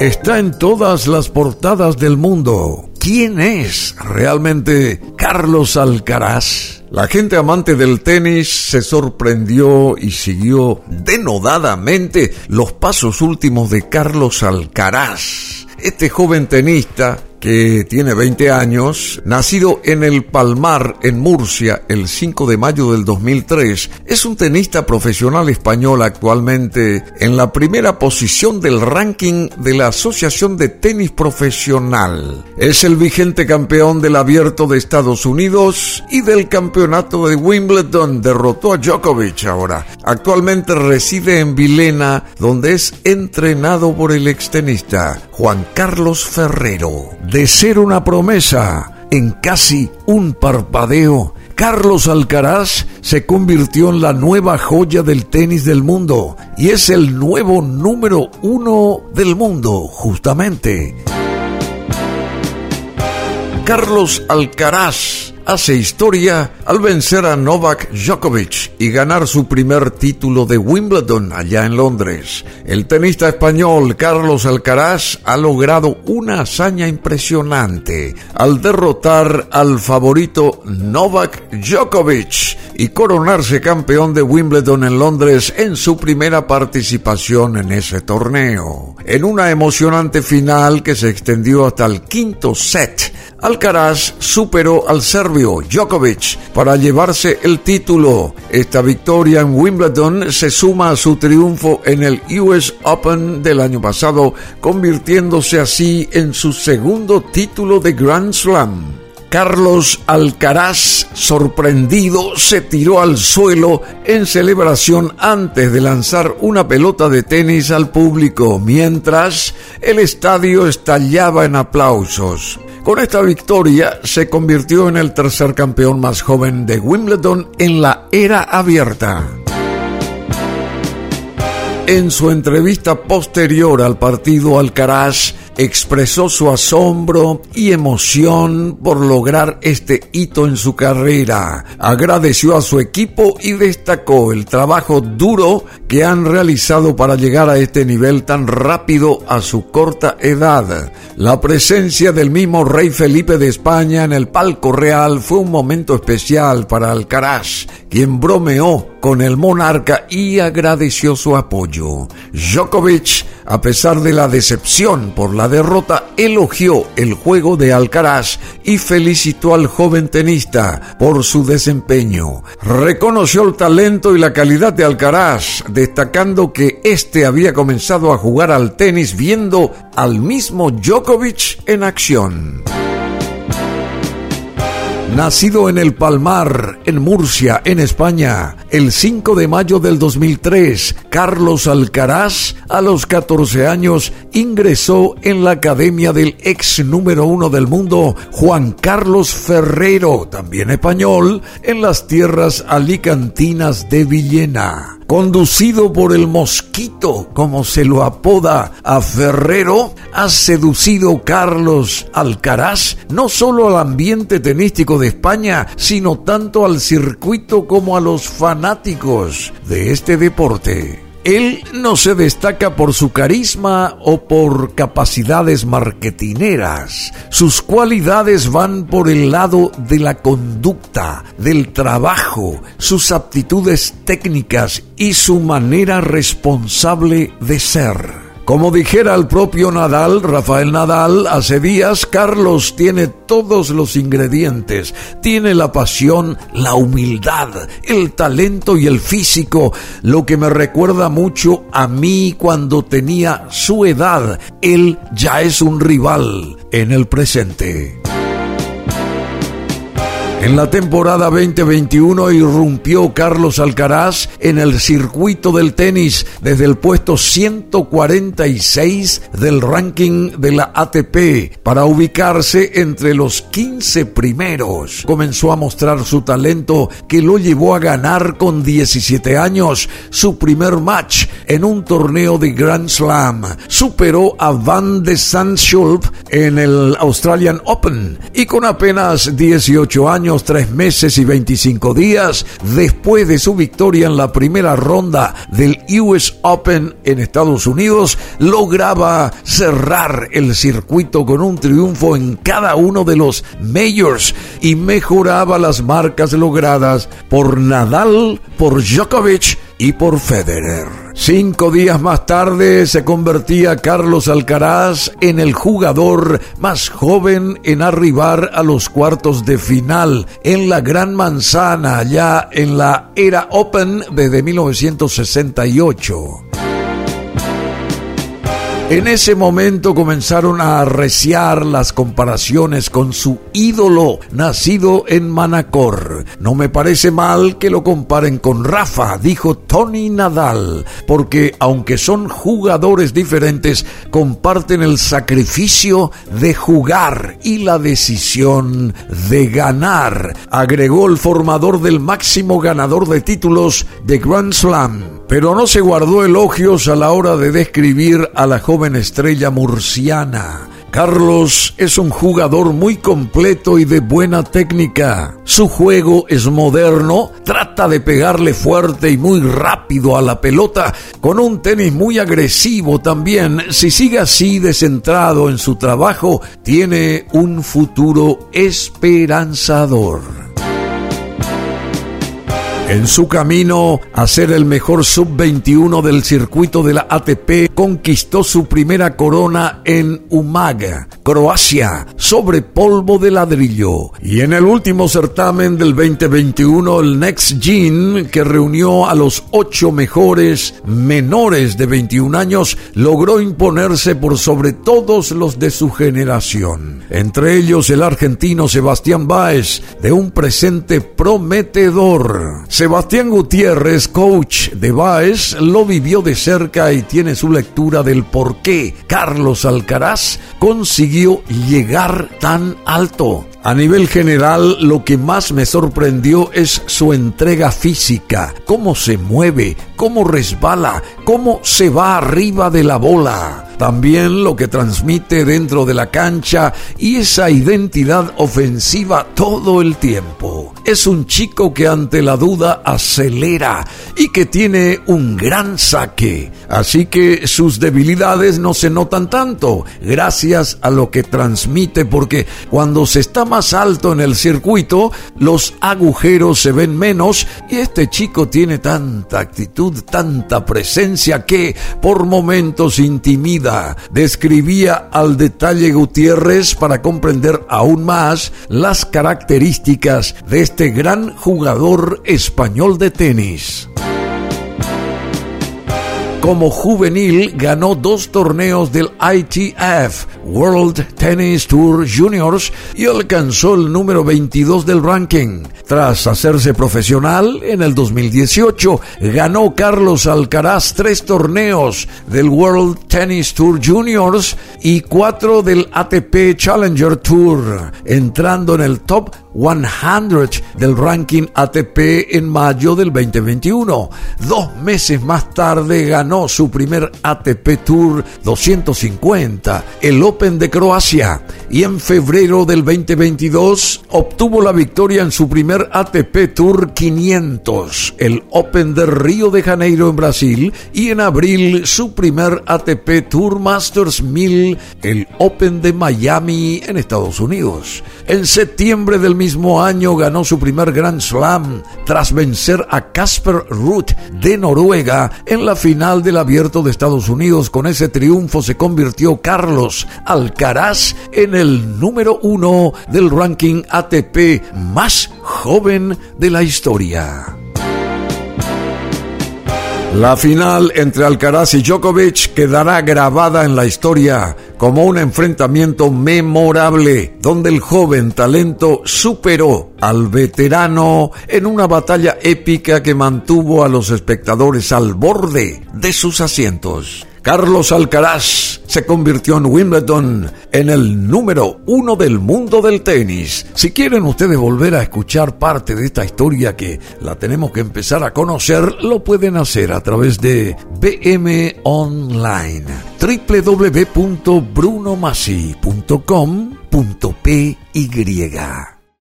Está en todas las portadas del mundo. ¿Quién es realmente Carlos Alcaraz? La gente amante del tenis se sorprendió y siguió denodadamente los pasos últimos de Carlos Alcaraz. Este joven tenista que tiene 20 años, nacido en el Palmar, en Murcia, el 5 de mayo del 2003, es un tenista profesional español actualmente en la primera posición del ranking de la Asociación de Tenis Profesional. Es el vigente campeón del Abierto de Estados Unidos y del Campeonato de Wimbledon. Derrotó a Djokovic ahora. Actualmente reside en Vilena, donde es entrenado por el extenista Juan Carlos Ferrero de ser una promesa en casi un parpadeo, Carlos Alcaraz se convirtió en la nueva joya del tenis del mundo y es el nuevo número uno del mundo, justamente. Carlos Alcaraz hace historia al vencer a Novak Djokovic y ganar su primer título de Wimbledon allá en Londres. El tenista español Carlos Alcaraz ha logrado una hazaña impresionante al derrotar al favorito Novak Djokovic y coronarse campeón de Wimbledon en Londres en su primera participación en ese torneo. En una emocionante final que se extendió hasta el quinto set, Alcaraz superó al serbio Djokovic para llevarse el título. Esta victoria en Wimbledon se suma a su triunfo en el US Open del año pasado, convirtiéndose así en su segundo título de Grand Slam. Carlos Alcaraz, sorprendido, se tiró al suelo en celebración antes de lanzar una pelota de tenis al público, mientras el estadio estallaba en aplausos. Con esta victoria se convirtió en el tercer campeón más joven de Wimbledon en la era abierta. En su entrevista posterior al partido Alcaraz expresó su asombro y emoción por lograr este hito en su carrera. Agradeció a su equipo y destacó el trabajo duro que han realizado para llegar a este nivel tan rápido a su corta edad. La presencia del mismo rey Felipe de España en el palco real fue un momento especial para Alcaraz, quien bromeó con el monarca y agradeció su apoyo. Djokovic, a pesar de la decepción por la derrota, elogió el juego de Alcaraz y felicitó al joven tenista por su desempeño. Reconoció el talento y la calidad de Alcaraz, destacando que éste había comenzado a jugar al tenis viendo al mismo Djokovic en acción. Nacido en el Palmar, en Murcia, en España, el 5 de mayo del 2003, Carlos Alcaraz, a los 14 años, ingresó en la academia del ex número uno del mundo, Juan Carlos Ferrero, también español, en las tierras alicantinas de Villena. Conducido por el mosquito, como se lo apoda a Ferrero, ha seducido Carlos Alcaraz no solo al ambiente tenístico de España, sino tanto al circuito como a los fanáticos de este deporte. Él no se destaca por su carisma o por capacidades marketineras. Sus cualidades van por el lado de la conducta, del trabajo, sus aptitudes técnicas y su manera responsable de ser. Como dijera el propio Nadal, Rafael Nadal, hace días, Carlos tiene todos los ingredientes. Tiene la pasión, la humildad, el talento y el físico, lo que me recuerda mucho a mí cuando tenía su edad. Él ya es un rival en el presente. En la temporada 2021 irrumpió Carlos Alcaraz en el circuito del tenis desde el puesto 146 del ranking de la ATP para ubicarse entre los 15 primeros. Comenzó a mostrar su talento que lo llevó a ganar con 17 años su primer match en un torneo de Grand Slam. Superó a Van de Schulp en el Australian Open y con apenas 18 años años, 3 meses y 25 días después de su victoria en la primera ronda del US Open en Estados Unidos, lograba cerrar el circuito con un triunfo en cada uno de los majors y mejoraba las marcas logradas por Nadal, por Djokovic y por Federer. Cinco días más tarde se convertía Carlos Alcaraz en el jugador más joven en arribar a los cuartos de final en la Gran Manzana, ya en la era Open desde 1968. En ese momento comenzaron a arreciar las comparaciones con su ídolo nacido en Manacor. No me parece mal que lo comparen con Rafa, dijo Tony Nadal, porque aunque son jugadores diferentes, comparten el sacrificio de jugar y la decisión de ganar, agregó el formador del máximo ganador de títulos de Grand Slam pero no se guardó elogios a la hora de describir a la joven estrella murciana. Carlos es un jugador muy completo y de buena técnica. Su juego es moderno, trata de pegarle fuerte y muy rápido a la pelota, con un tenis muy agresivo también. Si sigue así descentrado en su trabajo, tiene un futuro esperanzador. En su camino a ser el mejor sub-21 del circuito de la ATP, conquistó su primera corona en Umaga, Croacia, sobre polvo de ladrillo. Y en el último certamen del 2021, el Next Gen, que reunió a los ocho mejores menores de 21 años, logró imponerse por sobre todos los de su generación. Entre ellos el argentino Sebastián Báez, de un presente prometedor. Sebastián Gutiérrez, coach de Baez, lo vivió de cerca y tiene su lectura del por qué Carlos Alcaraz consiguió llegar tan alto. A nivel general, lo que más me sorprendió es su entrega física, cómo se mueve, cómo resbala, cómo se va arriba de la bola. También lo que transmite dentro de la cancha y esa identidad ofensiva todo el tiempo. Es un chico que ante la duda acelera y que tiene un gran saque. Así que sus debilidades no se notan tanto gracias a lo que transmite porque cuando se está más alto en el circuito los agujeros se ven menos y este chico tiene tanta actitud, tanta presencia que por momentos intimida describía al detalle Gutiérrez para comprender aún más las características de este gran jugador español de tenis. Como juvenil ganó dos torneos del ITF, World Tennis Tour Juniors, y alcanzó el número 22 del ranking. Tras hacerse profesional, en el 2018 ganó Carlos Alcaraz tres torneos del World Tennis Tour Juniors y cuatro del ATP Challenger Tour, entrando en el top 100 del ranking ATP en mayo del 2021. Dos meses más tarde ganó su primer ATP Tour 250, el Open de Croacia, y en febrero del 2022 obtuvo la victoria en su primer ATP Tour 500, el Open de Río de Janeiro en Brasil, y en abril su primer ATP Tour Masters 1000, el Open de Miami en Estados Unidos. En septiembre del mismo año ganó su primer Grand Slam tras vencer a Casper Ruth de Noruega en la final del Abierto de Estados Unidos. Con ese triunfo se convirtió Carlos Alcaraz en el número uno del ranking ATP más joven de la historia. La final entre Alcaraz y Djokovic quedará grabada en la historia como un enfrentamiento memorable donde el joven talento superó al veterano en una batalla épica que mantuvo a los espectadores al borde de sus asientos. Carlos Alcaraz se convirtió en Wimbledon en el número uno del mundo del tenis. Si quieren ustedes volver a escuchar parte de esta historia que la tenemos que empezar a conocer, lo pueden hacer a través de BM Online www.brunomasi.com.py